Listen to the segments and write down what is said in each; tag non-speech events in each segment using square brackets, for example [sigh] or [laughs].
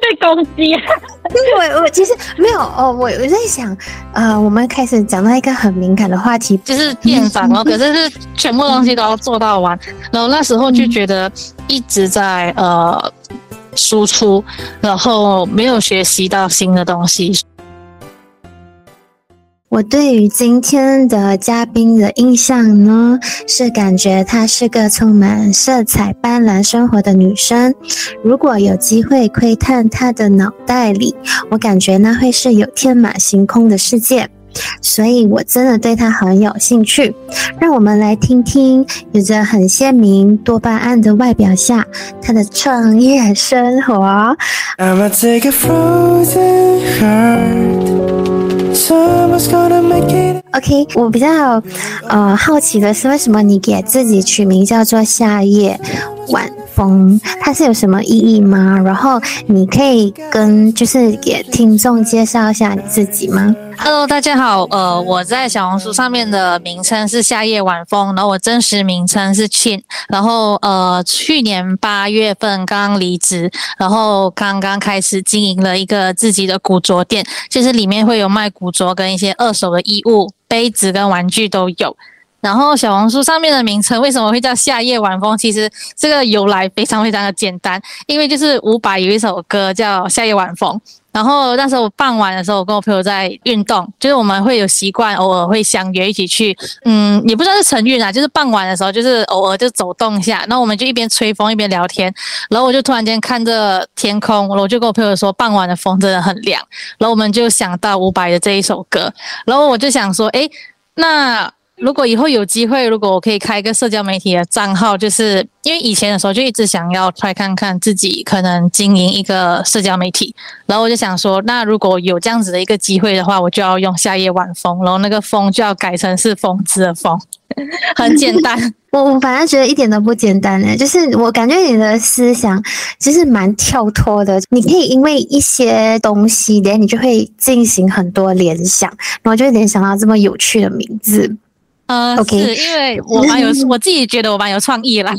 [laughs] 被攻击。[laughs] 我我其实没有哦，我我在想，呃，我们开始讲到一个很敏感的话题，就是电访哦，可是是全部东西都要做到完，然后那时候就觉得一直在呃输出，然后没有学习到新的东西。我对于今天的嘉宾的印象呢，是感觉她是个充满色彩斑斓生活的女生。如果有机会窥探她的脑袋里，我感觉那会是有天马行空的世界。所以我真的对她很有兴趣。让我们来听听有着很鲜明多巴胺的外表下，她的创业生活。OK，我比较呃好奇的是，为什么你给自己取名叫做夏夜晚？风？它是有什么意义吗？然后你可以跟就是给听众介绍一下你自己吗？Hello，大家好。呃，我在小红书上面的名称是夏夜晚风，然后我真实名称是庆。然后呃，去年八月份刚刚离职，然后刚刚开始经营了一个自己的古着店，就是里面会有卖古着跟一些二手的衣物、杯子跟玩具都有。然后小红书上面的名称为什么会叫夏夜晚风？其实这个由来非常非常的简单，因为就是伍佰有一首歌叫《夏夜晚风》。然后那时候傍晚的时候，我跟我朋友在运动，就是我们会有习惯，偶尔会相约一起去，嗯，也不知道是晨运啊，就是傍晚的时候，就是偶尔就走动一下。然后我们就一边吹风一边聊天。然后我就突然间看着天空，我就跟我朋友说，傍晚的风真的很凉。然后我们就想到伍佰的这一首歌。然后我就想说，诶，那。如果以后有机会，如果我可以开一个社交媒体的账号，就是因为以前的时候就一直想要来看看自己可能经营一个社交媒体，然后我就想说，那如果有这样子的一个机会的话，我就要用夏夜晚风，然后那个风就要改成是风之的风，很简单。我我反正觉得一点都不简单诶，就是我感觉你的思想其实蛮跳脱的，你可以因为一些东西，连你就会进行很多联想，然后就联想到这么有趣的名字。呃，是因为我蛮有，[laughs] 我自己觉得我蛮有创意啦。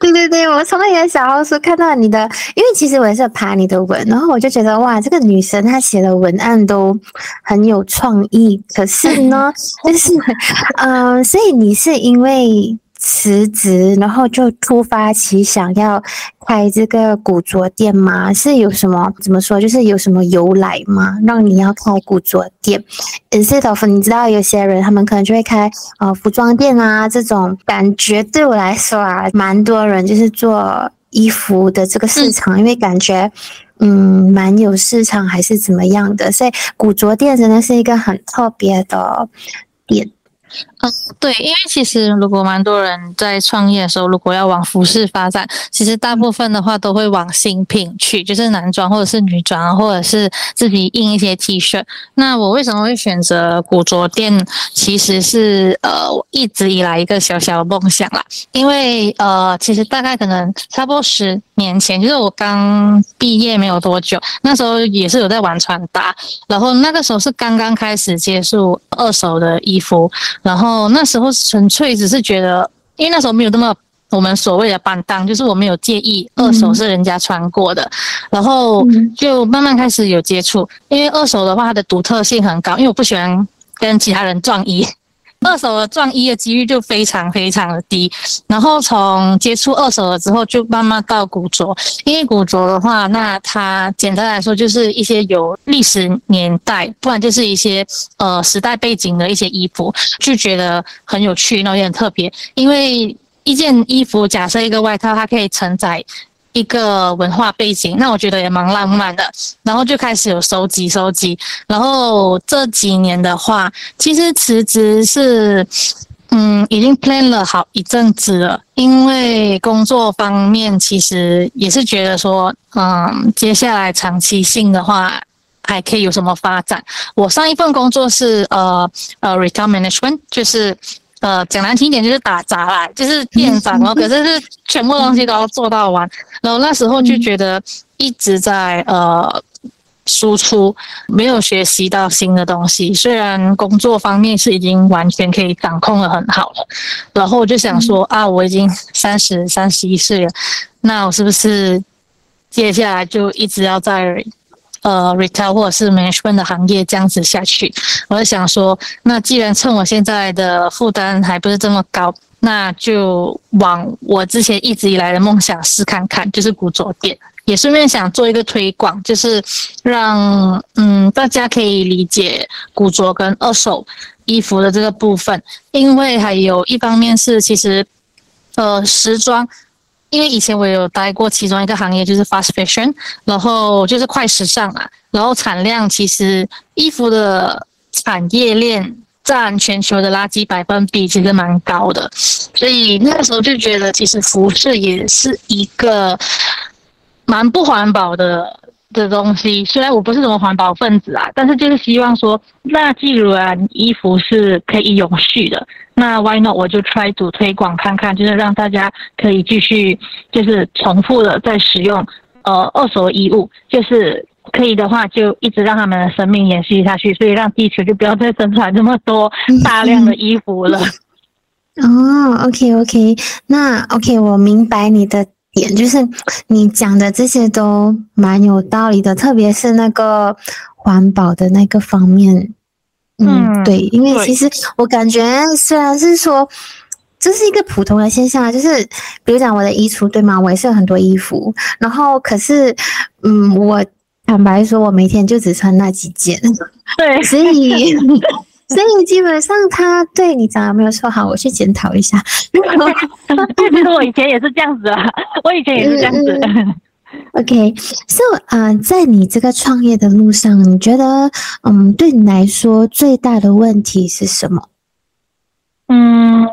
对对对，我从你的小红书看到你的，因为其实我也是爬你的文，然后我就觉得哇，这个女生她写的文案都很有创意。可是呢，[laughs] 就是，嗯，所以你是因为。辞职，然后就突发奇想要开这个古着店吗？是有什么怎么说？就是有什么由来吗？让你要开古着店？Instead of 你知道有些人他们可能就会开呃服装店啊，这种感觉对我来说啊，蛮多人就是做衣服的这个市场，因为感觉嗯蛮有市场还是怎么样的，所以古着店真的是一个很特别的店。嗯，对，因为其实如果蛮多人在创业的时候，如果要往服饰发展，其实大部分的话都会往新品去，就是男装或者是女装，或者是自己印一些 T 恤。那我为什么会选择古着店？其实是呃，我一直以来一个小小的梦想啦。因为呃，其实大概可能差不多十年前，就是我刚毕业没有多久，那时候也是有在玩穿搭，然后那个时候是刚刚开始接触二手的衣服。然后哦那时候纯粹只是觉得，因为那时候没有那么我们所谓的板当，就是我没有介意二手是人家穿过的，然后就慢慢开始有接触。因为二手的话，它的独特性很高，因为我不喜欢跟其他人撞衣。二手的撞衣的几率就非常非常的低，然后从接触二手了之后，就慢慢到古着。因为古着的话，那它简单来说就是一些有历史年代，不然就是一些呃时代背景的一些衣服，就觉得很有趣，然后也很特别。因为一件衣服，假设一个外套，它可以承载。一个文化背景，那我觉得也蛮浪漫的。然后就开始有收集收集。然后这几年的话，其实辞职是，嗯，已经 plan 了好一阵子了。因为工作方面，其实也是觉得说，嗯，接下来长期性的话，还可以有什么发展？我上一份工作是呃呃 retail management，就是。呃，讲难听一点就是打杂啦，就是店长哦。[laughs] 可是是全部东西都要做到完，然后那时候就觉得一直在呃输出，没有学习到新的东西。虽然工作方面是已经完全可以掌控的很好了，然后我就想说啊，我已经三十三十一岁了，那我是不是接下来就一直要在呃 retail 或者是 management 的行业这样子下去。我就想说，那既然趁我现在的负担还不是这么高，那就往我之前一直以来的梦想试看看，就是古着店。也顺便想做一个推广，就是让嗯大家可以理解古着跟二手衣服的这个部分，因为还有一方面是其实呃时装，因为以前我有待过其中一个行业就是 fast fashion，然后就是快时尚啊，然后产量其实衣服的产业链占全球的垃圾百分比其实蛮高的，所以那个时候就觉得其实服饰也是一个。蛮不环保的的东西，虽然我不是什么环保分子啊，但是就是希望说，那既然衣服是可以永续的，那 Why not 我就 try to 推广看看，就是让大家可以继续就是重复的在使用呃二手衣物，就是可以的话就一直让他们的生命延续下去，所以让地球就不要再生产这么多大量的衣服了。[laughs] 哦，OK OK，那 OK 我明白你的。点就是你讲的这些都蛮有道理的，特别是那个环保的那个方面。嗯，对，因为其实我感觉虽然是说这是一个普通的现象，就是比如讲我的衣橱对吗？我也是有很多衣服，然后可是嗯，我坦白说，我每天就只穿那几件。对，所以。所以基本上他对你讲的没有说好，我去检讨一下。其实我以前也是这样子啊，我以前也是这样子。[laughs] OK，So 啊，在你这个创业的路上，你觉得嗯，对你来说最大的问题是什么？嗯，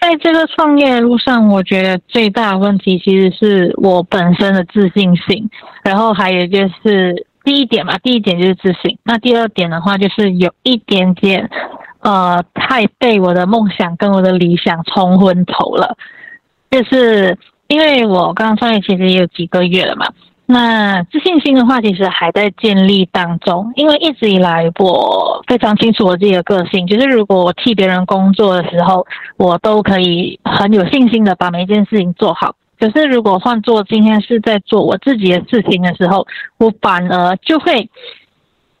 在这个创业路上，我觉得最大的问题其实是我本身的自信心，然后还有就是。第一点嘛，第一点就是自信。那第二点的话，就是有一点点，呃，太被我的梦想跟我的理想冲昏头了。就是因为我刚刚创业其实也有几个月了嘛，那自信心的话，其实还在建立当中。因为一直以来，我非常清楚我自己的个性，就是如果我替别人工作的时候，我都可以很有信心的把每一件事情做好。可是，如果换做今天是在做我自己的事情的时候，我反而就会，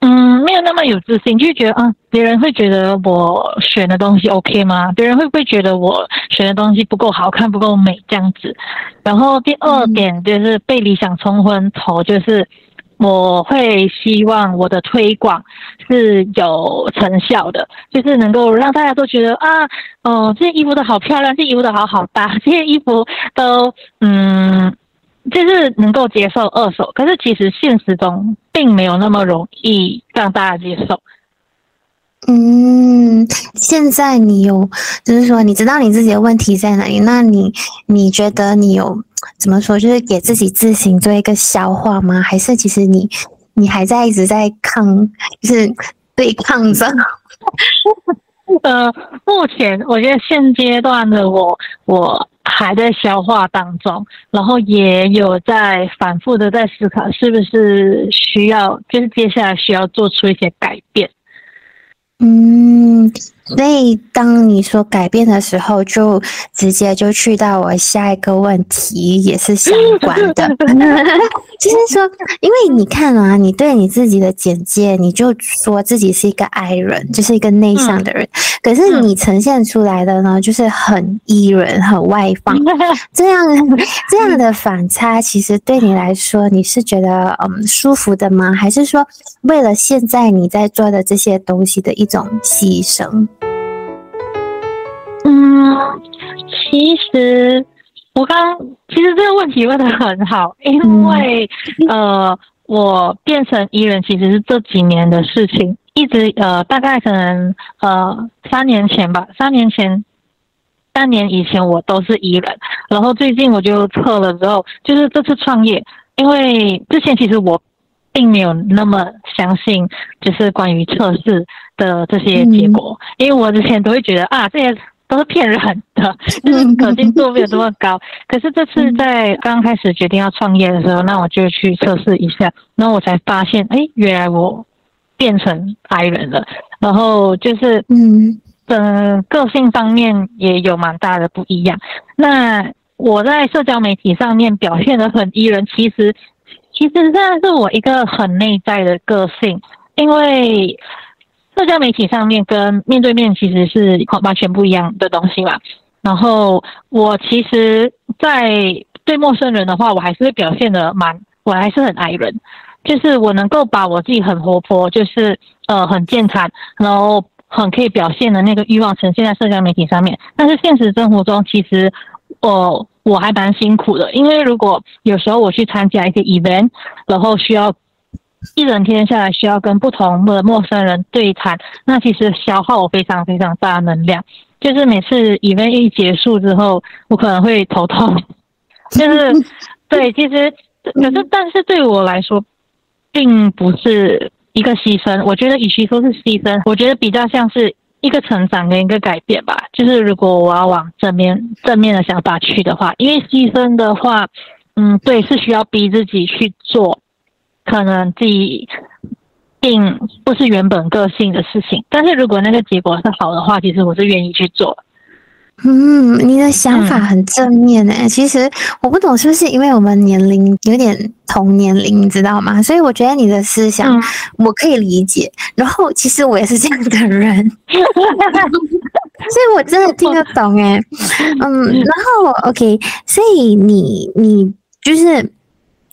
嗯，没有那么有自信，就觉得啊，别人会觉得我选的东西 OK 吗？别人会不会觉得我选的东西不够好看、不够美这样子？然后第二点就是被理想冲昏头，就是。我会希望我的推广是有成效的，就是能够让大家都觉得啊，哦，这件衣服都好漂亮，这衣服都好好搭，[laughs] 这件衣服都嗯，就是能够接受二手。可是其实现实中并没有那么容易让大家接受。嗯，现在你有，就是说你知道你自己的问题在哪里？那你你觉得你有？怎么说？就是给自己自行做一个消化吗？还是其实你你还在一直在抗，就是对抗着？[laughs] 呃，目前我觉得现阶段的我，我还在消化当中，然后也有在反复的在思考，是不是需要，就是接下来需要做出一些改变。嗯。所以，当你说改变的时候，就直接就去到我下一个问题，也是相关的。[laughs] [laughs] 就是说，因为你看啊，你对你自己的简介，你就说自己是一个 I 人，就是一个内向的人。可是你呈现出来的呢，就是很 E 人，很外放。[laughs] 这样这样的反差，其实对你来说，你是觉得嗯舒服的吗？还是说，为了现在你在做的这些东西的一种牺牲？嗯，其实我刚其实这个问题问的很好，因为呃，我变成艺人其实是这几年的事情，一直呃，大概可能呃三年前吧，三年前，三年以前我都是艺人，然后最近我就测了之后，就是这次创业，因为之前其实我并没有那么相信，就是关于测试的这些结果，因为我之前都会觉得啊这些。都是骗人的，[laughs] 就是可信度没有这么高。[laughs] 可是这次在刚开始决定要创业的时候，那我就去测试一下，然后我才发现，哎，原来我变成 I 人了。然后就是，嗯，呃，个性方面也有蛮大的不一样。那我在社交媒体上面表现的很 E 人，其实其实这是我一个很内在的个性，因为社交媒体上面跟面对面其实是完全不一样的东西嘛。然后我其实，在对陌生人的话，我还是表现的蛮，我还是很爱人，就是我能够把我自己很活泼，就是呃很健谈，然后很可以表现的那个欲望呈现在社交媒体上面。但是现实生活中，其实我我还蛮辛苦的，因为如果有时候我去参加一些 event，然后需要一整天下来需要跟不同的陌生人对谈，那其实消耗我非常非常大的能量。就是每次 event 一结束之后，我可能会头痛。就是 [laughs] 对，其实可是但是对我来说，并不是一个牺牲。我觉得与其说是牺牲，我觉得比较像是。一个成长跟一个改变吧，就是如果我要往正面正面的想法去的话，因为牺牲的话，嗯，对，是需要逼自己去做，可能自己并不是原本个性的事情，但是如果那个结果是好的话，其实我是愿意去做。嗯，你的想法很正面诶。其实我不懂是不是因为我们年龄有点同年龄，你知道吗？所以我觉得你的思想我可以理解。然后其实我也是这样的人，[laughs] 所以我真的听得懂诶。嗯，然后 OK，所以你你就是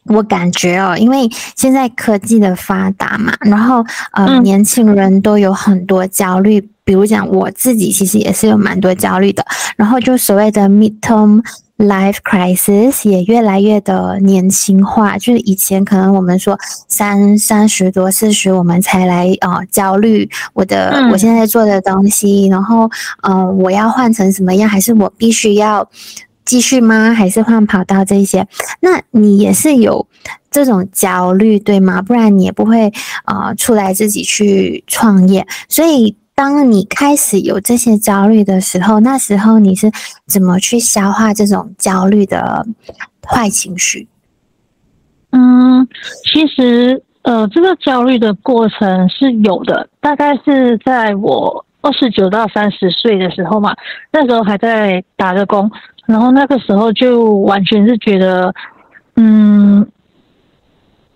我感觉哦，因为现在科技的发达嘛，然后呃，年轻人都有很多焦虑。比如讲，我自己其实也是有蛮多焦虑的，然后就所谓的 midterm life crisis 也越来越的年轻化，就是以前可能我们说三三十多四十我们才来啊焦虑我的我现在做的东西，然后呃我要换成什么样，还是我必须要继续吗？还是换跑道这些？那你也是有这种焦虑对吗？不然你也不会啊出来自己去创业，所以。当你开始有这些焦虑的时候，那时候你是怎么去消化这种焦虑的坏情绪？嗯，其实呃，这个焦虑的过程是有的，大概是在我二十九到三十岁的时候嘛，那时候还在打着工，然后那个时候就完全是觉得，嗯，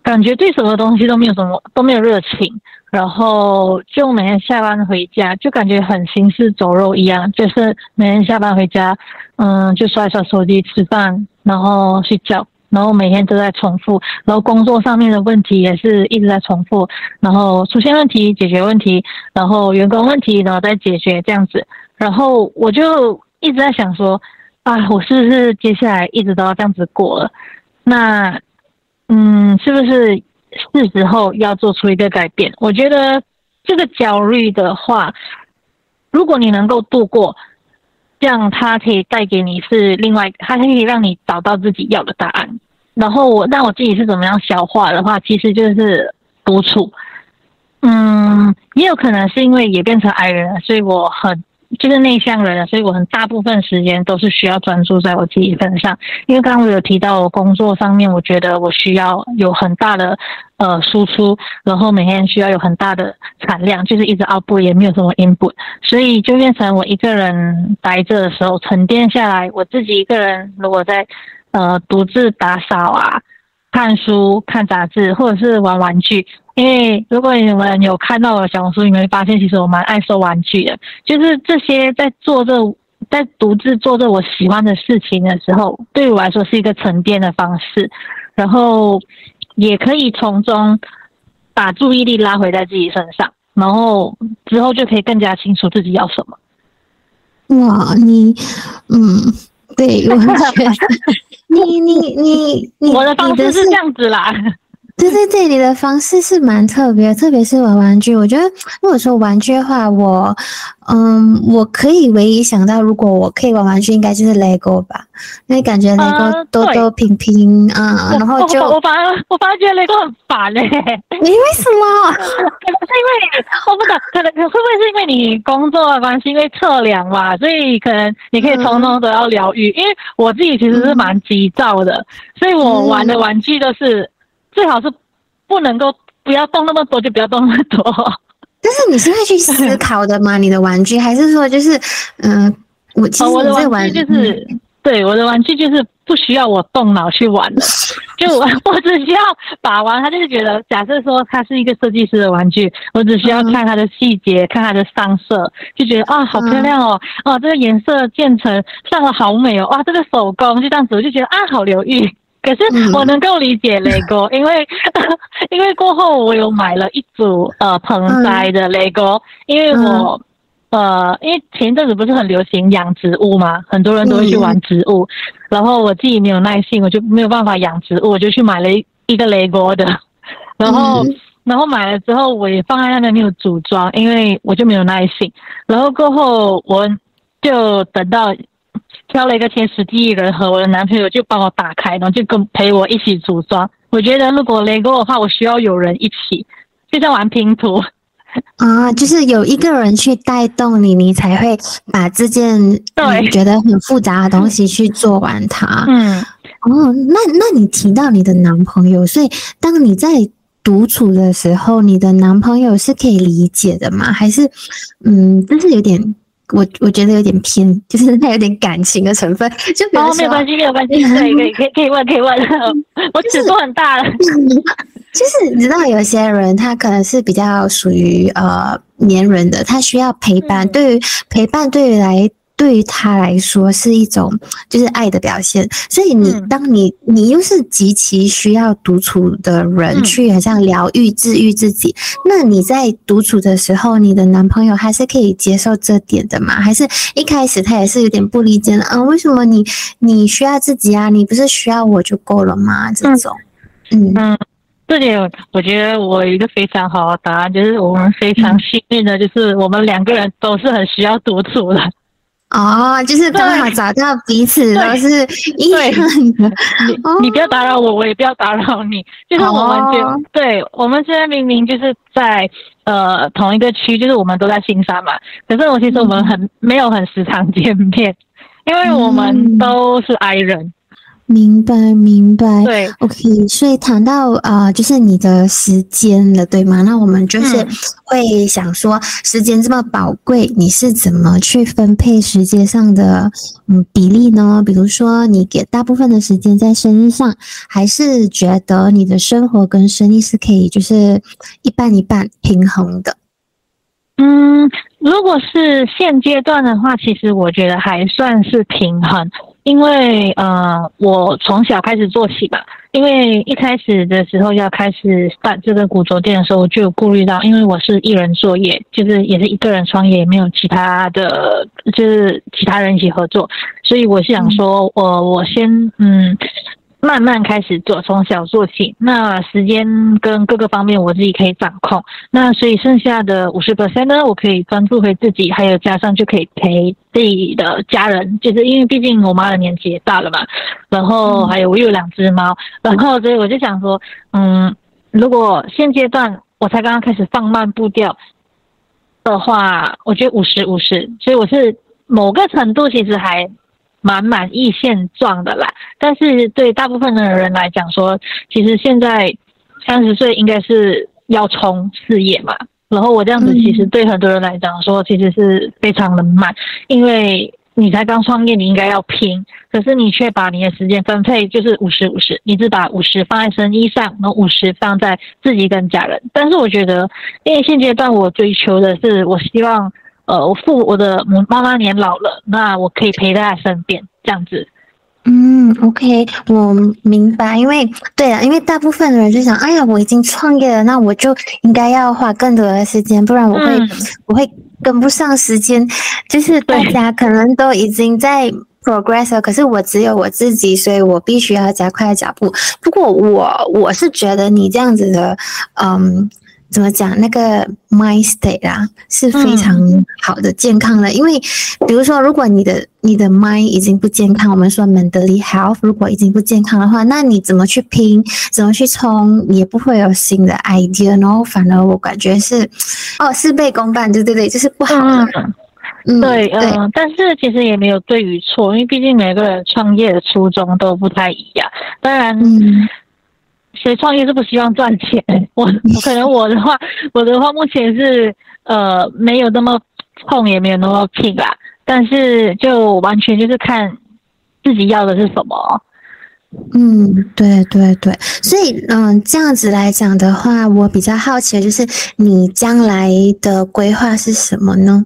感觉对什么东西都没有什么都没有热情。然后就每天下班回家，就感觉很行尸走肉一样，就是每天下班回家，嗯，就刷一刷手机、吃饭，然后睡觉，然后每天都在重复，然后工作上面的问题也是一直在重复，然后出现问题解决问题，然后员工问题然后再解决这样子，然后我就一直在想说，啊，我是不是接下来一直都要这样子过了？那，嗯，是不是？是时候要做出一个改变。我觉得这个焦虑的话，如果你能够度过，这样它可以带给你是另外，它可以让你找到自己要的答案。然后我，那我自己是怎么样消化的话，其实就是独处。嗯，也有可能是因为也变成爱人了，所以我很。就是内向人，所以我很大部分时间都是需要专注在我自己身上。因为刚刚我有提到，我工作上面，我觉得我需要有很大的呃输出，然后每天需要有很大的产量，就是一直 out 不也没有什么 input，所以就变成我一个人待着的时候沉淀下来，我自己一个人如果在呃独自打扫啊、看书、看杂志，或者是玩玩具。因为如果你们有看到我小红书，你们会发现其实我蛮爱收玩具的。就是这些在做这，在独自做着我喜欢的事情的时候，对我来说是一个沉淀的方式，然后也可以从中把注意力拉回在自己身上，然后之后就可以更加清楚自己要什么。哇，你，嗯，对，我觉得你你你你，我的方式是这样子啦。对对对，你的方式是蛮特别，特别是玩玩具。我觉得如果说玩具的话，我嗯，我可以唯一想到，如果我可以玩玩具，应该就是 LEGO 吧，因为感觉 LEGO 多多平平啊，[laughs] 然后就我反而我反而觉得 LEGO 很烦嘞。[laughs] 你为什么？[laughs] 可能是因为我不知道，可能会不会是因为你工作的关系，因为测量嘛，所以可能你可以从中得到疗愈。因为我自己其实是蛮急躁的，所以我玩的玩具都是。最好是不能够不要动那么多，就不要动那么多。[laughs] 但是你是会去思考的吗？你的玩具还是说就是嗯，我其实我的玩具就是对，我的玩具就是不需要我动脑去玩的，[laughs] 就我我只需要把玩，他就是觉得，假设说它是一个设计师的玩具，我只需要看它的细节，看它的上色，就觉得啊，好漂亮哦，哦，这个颜色渐层上的好美哦，哇，这个手工就这样子，我就觉得啊，好疗愈。可是我能够理解 [laughs] 雷 o 因为因为过后我有买了一组呃盆栽的雷 o 因为我呃因为前一阵子不是很流行养植物嘛，很多人都会去玩植物，然后我自己没有耐性，我就没有办法养植物，我就去买了一一个雷 o 的，然后然后买了之后我也放在那边没有组装，因为我就没有耐性，然后过后我就等到。[laughs] 挑了一个天时地利人和，我的男朋友就帮我打开，然后就跟陪我一起组装。我觉得如果雷哥的话，我需要有人一起，就像玩拼图 [laughs] 啊，就是有一个人去带动你，你才会把这件你觉得很复杂的东西去做完它。嗯，哦，那那你提到你的男朋友，所以当你在独处的时候，你的男朋友是可以理解的吗？还是嗯，就是有点。我我觉得有点偏，[laughs] 就是他有点感情的成分。就哦，没有关系，没有关系，[laughs] 可以可以可以可以问可以问。[laughs] 我尺度很大了。就是你知道，有些人他可能是比较属于呃黏人的，他需要陪伴。对于陪伴，对于来。对于他来说是一种就是爱的表现，所以你当你你又是极其需要独处的人去好像疗愈治愈自己，那你在独处的时候，你的男朋友还是可以接受这点的吗？还是一开始他也是有点不理解的？嗯，为什么你你需要自己啊？你不是需要我就够了吗？这种，嗯嗯，这点我觉得我有一个非常好的答案，就是我们非常幸运的，就是我们两个人都是很需要独处的。哦，就是刚好找到彼此都是一样的。你你不要打扰我，我也不要打扰你。就是我们就对，我们现在明明就是在呃同一个区，就是我们都在新山嘛。可是我其实我们很没有很时常见面，因为我们都是 I 人。明白，明白。对，OK。所以谈到啊，就是你的时间了，对吗？那我们就是会想说，时间这么宝贵，你是怎么去分配时间上的嗯比例呢？比如说，你给大部分的时间在生意上，还是觉得你的生活跟生意是可以就是一半一半平衡的？嗯，如果是现阶段的话，其实我觉得还算是平衡。因为呃，我从小开始做起吧。因为一开始的时候要开始办这个古着店的时候，我就顾虑到，因为我是一人作业，就是也是一个人创业，也没有其他的，就是其他人一起合作，所以我是想说，我我先嗯。慢慢开始做，从小做起。那时间跟各个方面我自己可以掌控。那所以剩下的五十 percent 呢，我可以专注回自己，还有加上就可以陪自己的家人。就是因为毕竟我妈的年纪也大了嘛，然后还有我有两只猫，然后所以我就想说，嗯，如果现阶段我才刚刚开始放慢步调的话，我觉得五十五十，所以我是某个程度其实还。蛮满意现状的啦，但是对大部分的人来讲说，其实现在三十岁应该是要冲事业嘛。然后我这样子，其实对很多人来讲说，其实是非常的慢，因为你才刚创业，你应该要拼，可是你却把你的时间分配就是五十五十，你只把五十放在生意上，然后五十放在自己跟家人。但是我觉得，因为现阶段我追求的是，我希望。呃，我父我的母妈妈年老了，那我可以陪在她身边，这样子。嗯，OK，我明白。因为对啊，因为大部分的人就想，哎呀，我已经创业了，那我就应该要花更多的时间，不然我会我会跟不上时间。就是大家可能都已经在 progress 了，可是我只有我自己，所以我必须要加快脚步。不过我我是觉得你这样子的，嗯。怎么讲？那个 mind state 啊是非常好的健康的，因为比如说，如果你的你的 mind 已经不健康，我们说 mentally health 如果已经不健康的话，那你怎么去拼，怎么去冲，也不会有新的 idea，然后反而我感觉是哦事倍功半，对对对，就是不好。嗯，对，嗯，但是其实也没有对与错，因为毕竟每个人创业的初衷都不太一样，当然。谁创业是不希望赚钱？我我可能我的话，我的话目前是呃没有那么碰，也没有那么拼啦。但是就完全就是看，自己要的是什么。嗯，对对对，所以嗯，这样子来讲的话，我比较好奇的就是你将来的规划是什么呢？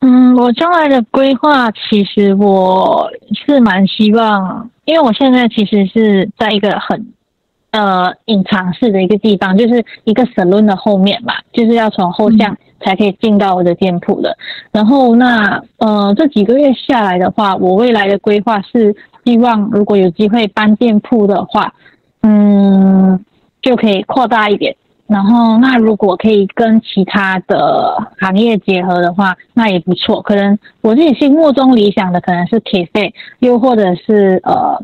嗯，我将来的规划其实我是蛮希望，因为我现在其实是在一个很呃隐藏式的一个地方，就是一个 salon 的后面嘛，就是要从后巷才可以进到我的店铺的。然后那呃这几个月下来的话，我未来的规划是希望如果有机会搬店铺的话，嗯，就可以扩大一点。然后，那如果可以跟其他的行业结合的话，那也不错。可能我自己心目中理想的可能是 cafe，又或者是呃，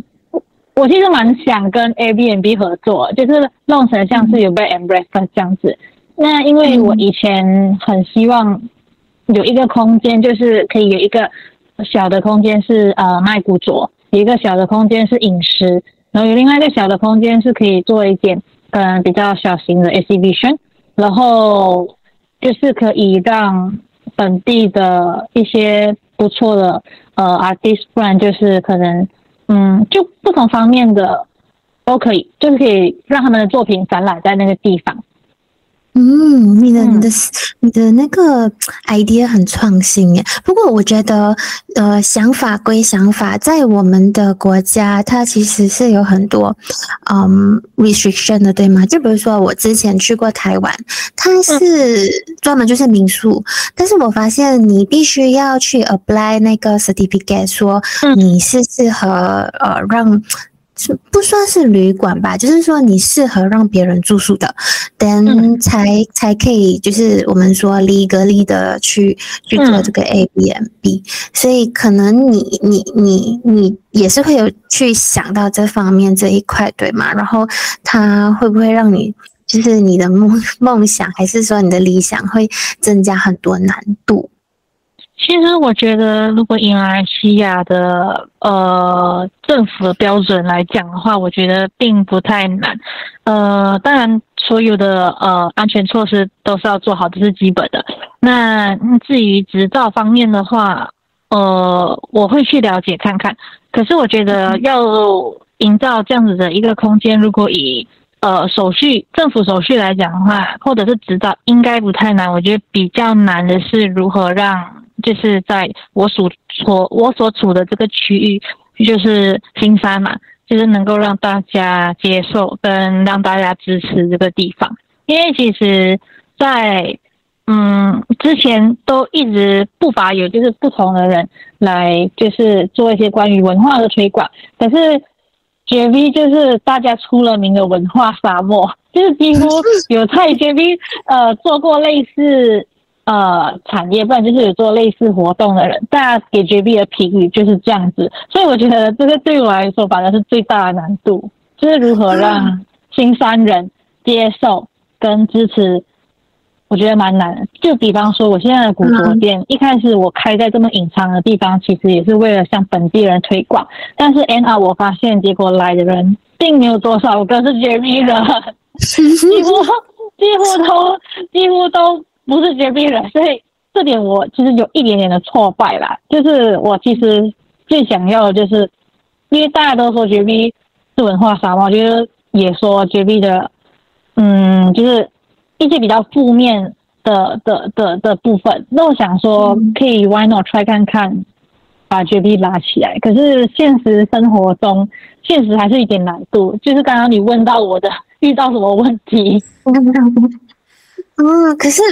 我其实蛮想跟 Airbnb 合作，就是弄成像是有 bed and breakfast 这样子。那因为我以前很希望有一个空间，就是可以有一个小的空间是呃卖古着，有一个小的空间是饮食，然后有另外一个小的空间是可以做一点。嗯，比较小型的 exhibition，然后就是可以让本地的一些不错的呃 artist brand，就是可能嗯，就不同方面的都可以，就是可以让他们的作品展览在那个地方。嗯，你的你的你的那个 idea 很创新耶。不过我觉得，呃，想法归想法，在我们的国家，它其实是有很多嗯 restriction 的，对吗？就比如说我之前去过台湾，它是专门就是民宿，但是我发现你必须要去 apply 那个 certificate，说你是适合呃让。不算是旅馆吧，就是说你适合让别人住宿的，等才才可以，就是我们说离隔离的去去做这个 A B M B，所以可能你你你你也是会有去想到这方面这一块，对吗？然后他会不会让你就是你的梦梦想，还是说你的理想会增加很多难度？其实我觉得，如果以马来西亚的呃政府的标准来讲的话，我觉得并不太难。呃，当然，所有的呃安全措施都是要做好，这是基本的。那至于执照方面的话，呃，我会去了解看看。可是我觉得要营造这样子的一个空间，如果以呃手续政府手续来讲的话，或者是执照，应该不太难。我觉得比较难的是如何让。就是在我所所我所处的这个区域，就是新山嘛，就是能够让大家接受跟让大家支持这个地方。因为其实，在嗯之前都一直不乏有就是不同的人来就是做一些关于文化的推广，可是绝 V 就是大家出了名的文化沙漠，[laughs] 就是几乎有在绝 V 呃做过类似。呃，产业不然就是有做类似活动的人，大家给 JB 的评语就是这样子，所以我觉得这个对我来说反而是最大的难度，[laughs] 就是如何让新山人接受跟支持，我觉得蛮难的。就比方说，我现在的古着店，一开始我开在这么隐藏的地方，其实也是为了向本地人推广，但是 N R 我发现结果来的人并没有多少个是 JB 人，[laughs] 几乎几乎都几乎都。[laughs] 不是绝壁人，所以这点我其实有一点点的挫败啦。就是我其实最想要的就是，因为大家都说绝壁是文化沙漠，我觉得也说绝壁的，嗯，就是一些比较负面的的的的部分。那我想说，可以 why not try 看看，把绝壁拉起来。可是现实生活中，现实还是一点难度。就是刚刚你问到我的 [laughs] 遇到什么问题。[laughs] 哦，可是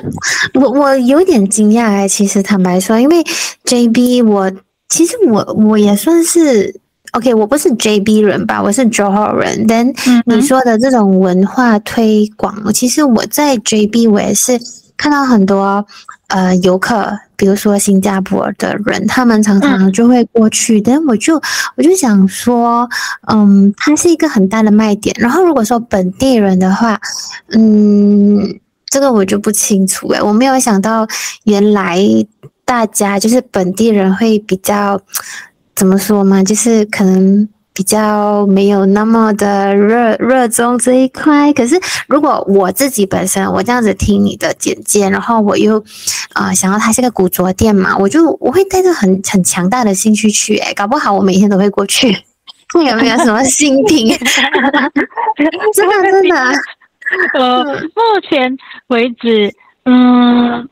我我有点惊讶哎，其实坦白说，因为 JB 我其实我我也算是 OK，我不是 JB 人吧，我是 Johor 人。但你说的这种文化推广，其实我在 JB 我也是看到很多呃游客，比如说新加坡的人，他们常常就会过去。但我就我就想说，嗯，它是一个很大的卖点。然后如果说本地人的话，嗯。这个我就不清楚哎，我没有想到原来大家就是本地人会比较怎么说嘛，就是可能比较没有那么的热热衷这一块。可是如果我自己本身，我这样子听你的简介，然后我又啊想要它是个古着店嘛，我就我会带着很很强大的兴趣去，哎，搞不好我每天都会过去。[laughs] 有没有什么新品？真 [laughs] 的真的。[laughs] 呃，目前为止，嗯，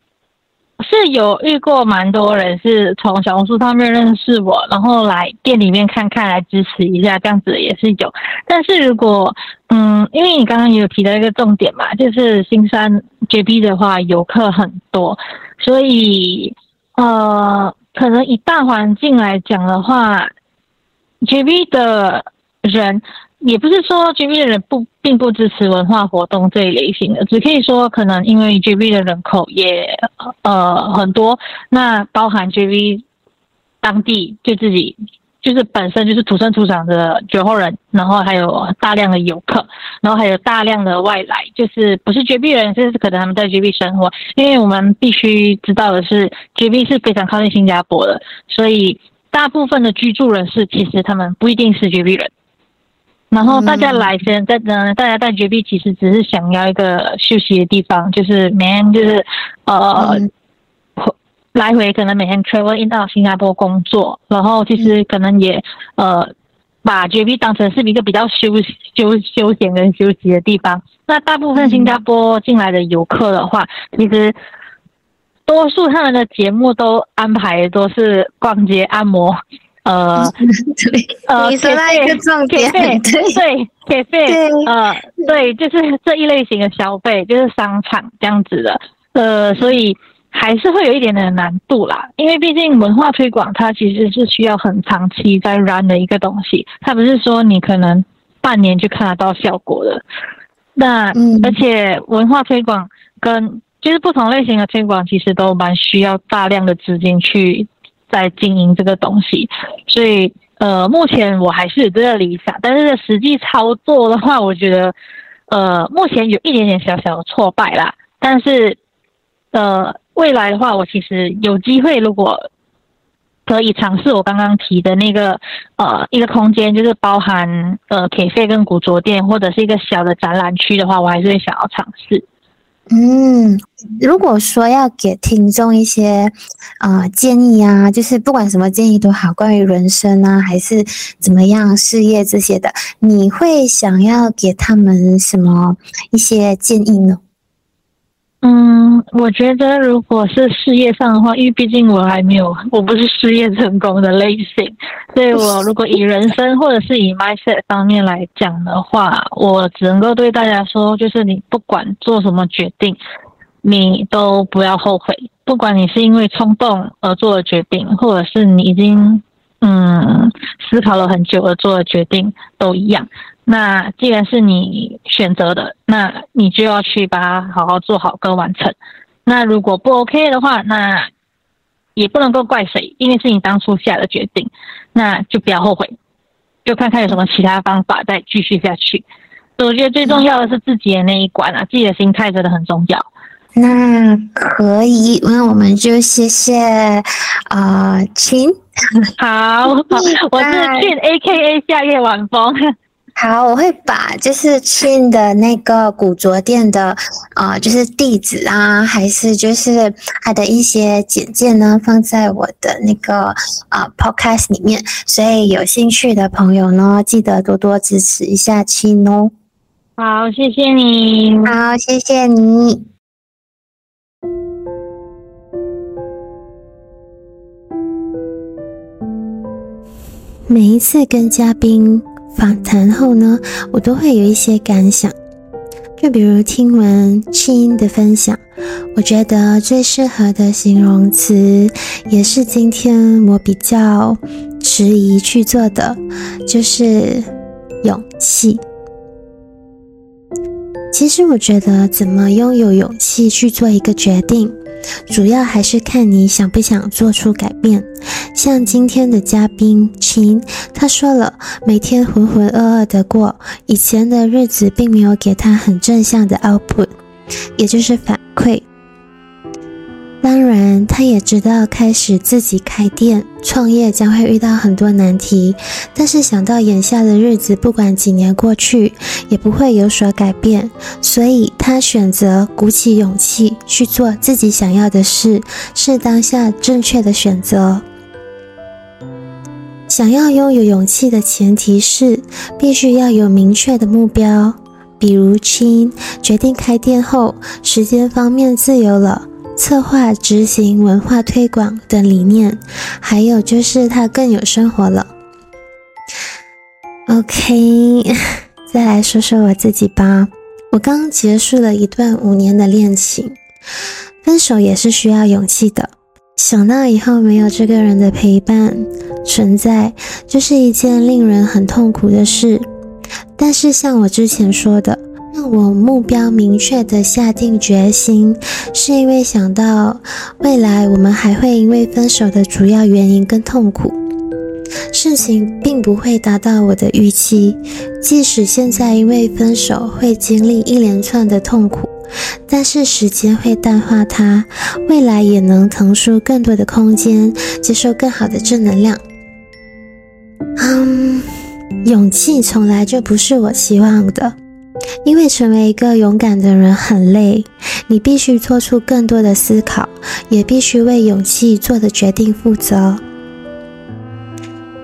是有遇过蛮多人是从小红书上面认识我，然后来店里面看看，来支持一下，这样子也是有。但是如果，嗯，因为你刚刚也有提到一个重点嘛，就是新山 JB 的话，游客很多，所以呃，可能以大环境来讲的话，JB 的人。也不是说 G B 的人不并不支持文化活动这一类型的，只可以说可能因为 G B 的人口也呃很多，那包含 G B 当地就自己就是本身就是土生土长的酒后人，然后还有大量的游客，然后还有大量的外来，就是不是 G B 人，就是可能他们在 G B 生活，因为我们必须知道的是 G B 是非常靠近新加坡的，所以大部分的居住人士其实他们不一定是 G B 人。然后大家来先在呢，大家在绝壁其实只是想要一个休息的地方，就是每天就是呃来回可能每天 travel in 到新加坡工作，然后其实可能也呃把绝壁当成是一个比较休休休闲跟休息的地方。那大部分新加坡进来的游客的话，其实多数他们的节目都安排都是逛街按摩。呃，[laughs] 呃，你说到一个重点，[laughs] 对对，给费，呃，对，就是这一类型的消费，就是商场这样子的，呃，所以还是会有一点点难度啦，因为毕竟文化推广它其实是需要很长期在 run 的一个东西，它不是说你可能半年就看得到效果的。那而且文化推广跟就是不同类型的推广，其实都蛮需要大量的资金去。在经营这个东西，所以呃，目前我还是有这个理想，但是实际操作的话，我觉得呃，目前有一点点小小的挫败啦。但是呃，未来的话，我其实有机会，如果可以尝试我刚刚提的那个呃一个空间，就是包含呃 K 费跟古着店或者是一个小的展览区的话，我还是会想要尝试。嗯，如果说要给听众一些啊建议啊，就是不管什么建议都好，关于人生啊，还是怎么样事业这些的，你会想要给他们什么一些建议呢？嗯，我觉得如果是事业上的话，因为毕竟我还没有，我不是事业成功的类型，所以我如果以人生或者是以 mindset 方面来讲的话，我只能够对大家说，就是你不管做什么决定，你都不要后悔，不管你是因为冲动而做的决定，或者是你已经嗯思考了很久而做的决定，都一样。那既然是你选择的，那你就要去把它好好做好跟完成。那如果不 OK 的话，那也不能够怪谁，因为是你当初下的决定，那就不要后悔，就看看有什么其他方法再继续下去。我觉得最重要的是自己的那一关啊，自己的心态真的很重要。那可以，那我们就谢谢啊，亲。好，[laughs] 我是俊 A K A 夏夜晚风。好，我会把就是 Chin 的那个古着店的啊，就是地址啊，还是就是它的一些简介呢，放在我的那个啊 Podcast 里面。所以有兴趣的朋友呢，记得多多支持一下 Chin 哦。好，谢谢你。好，谢谢你。每一次跟嘉宾。访谈后呢，我都会有一些感想，就比如听完青的分享，我觉得最适合的形容词，也是今天我比较迟疑去做的，就是勇气。其实我觉得，怎么拥有勇气去做一个决定？主要还是看你想不想做出改变。像今天的嘉宾秦，他说了，每天浑浑噩噩的过，以前的日子并没有给他很正向的 output，也就是反馈。当然，他也知道开始自己开店创业将会遇到很多难题，但是想到眼下的日子，不管几年过去，也不会有所改变，所以他选择鼓起勇气去做自己想要的事，是当下正确的选择。想要拥有勇气的前提是，必须要有明确的目标。比如亲决定开店后，时间方面自由了，策划、执行、文化推广等理念，还有就是他更有生活了。OK，[laughs] 再来说说我自己吧。我刚结束了一段五年的恋情，分手也是需要勇气的。想到以后没有这个人的陪伴存在，就是一件令人很痛苦的事。但是像我之前说的，让我目标明确的下定决心，是因为想到未来我们还会因为分手的主要原因更痛苦，事情并不会达到我的预期。即使现在因为分手会经历一连串的痛苦，但是时间会淡化它，未来也能腾出更多的空间，接受更好的正能量。嗯。勇气从来就不是我希望的，因为成为一个勇敢的人很累，你必须做出更多的思考，也必须为勇气做的决定负责。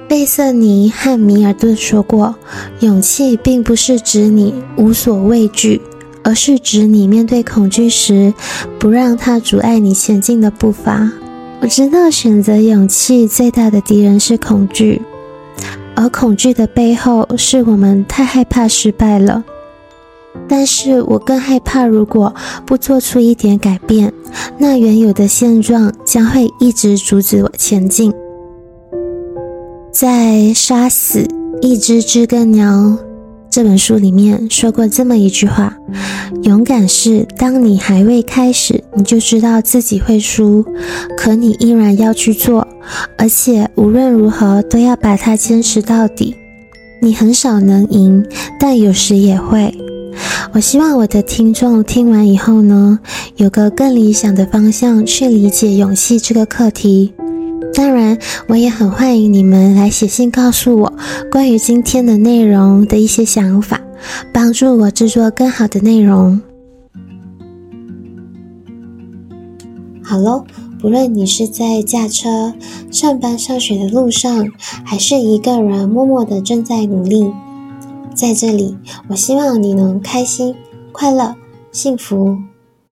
贝瑟尼和米尔顿说过，勇气并不是指你无所畏惧，而是指你面对恐惧时，不让它阻碍你前进的步伐。我知道选择勇气最大的敌人是恐惧。而恐惧的背后，是我们太害怕失败了。但是我更害怕，如果不做出一点改变，那原有的现状将会一直阻止我前进。在杀死一只知更鸟。这本书里面说过这么一句话：勇敢是当你还未开始，你就知道自己会输，可你依然要去做，而且无论如何都要把它坚持到底。你很少能赢，但有时也会。我希望我的听众听完以后呢，有个更理想的方向去理解勇气这个课题。当然，我也很欢迎你们来写信告诉我关于今天的内容的一些想法，帮助我制作更好的内容。好喽，不论你是在驾车、上班、上学的路上，还是一个人默默的正在努力，在这里，我希望你能开心、快乐、幸福。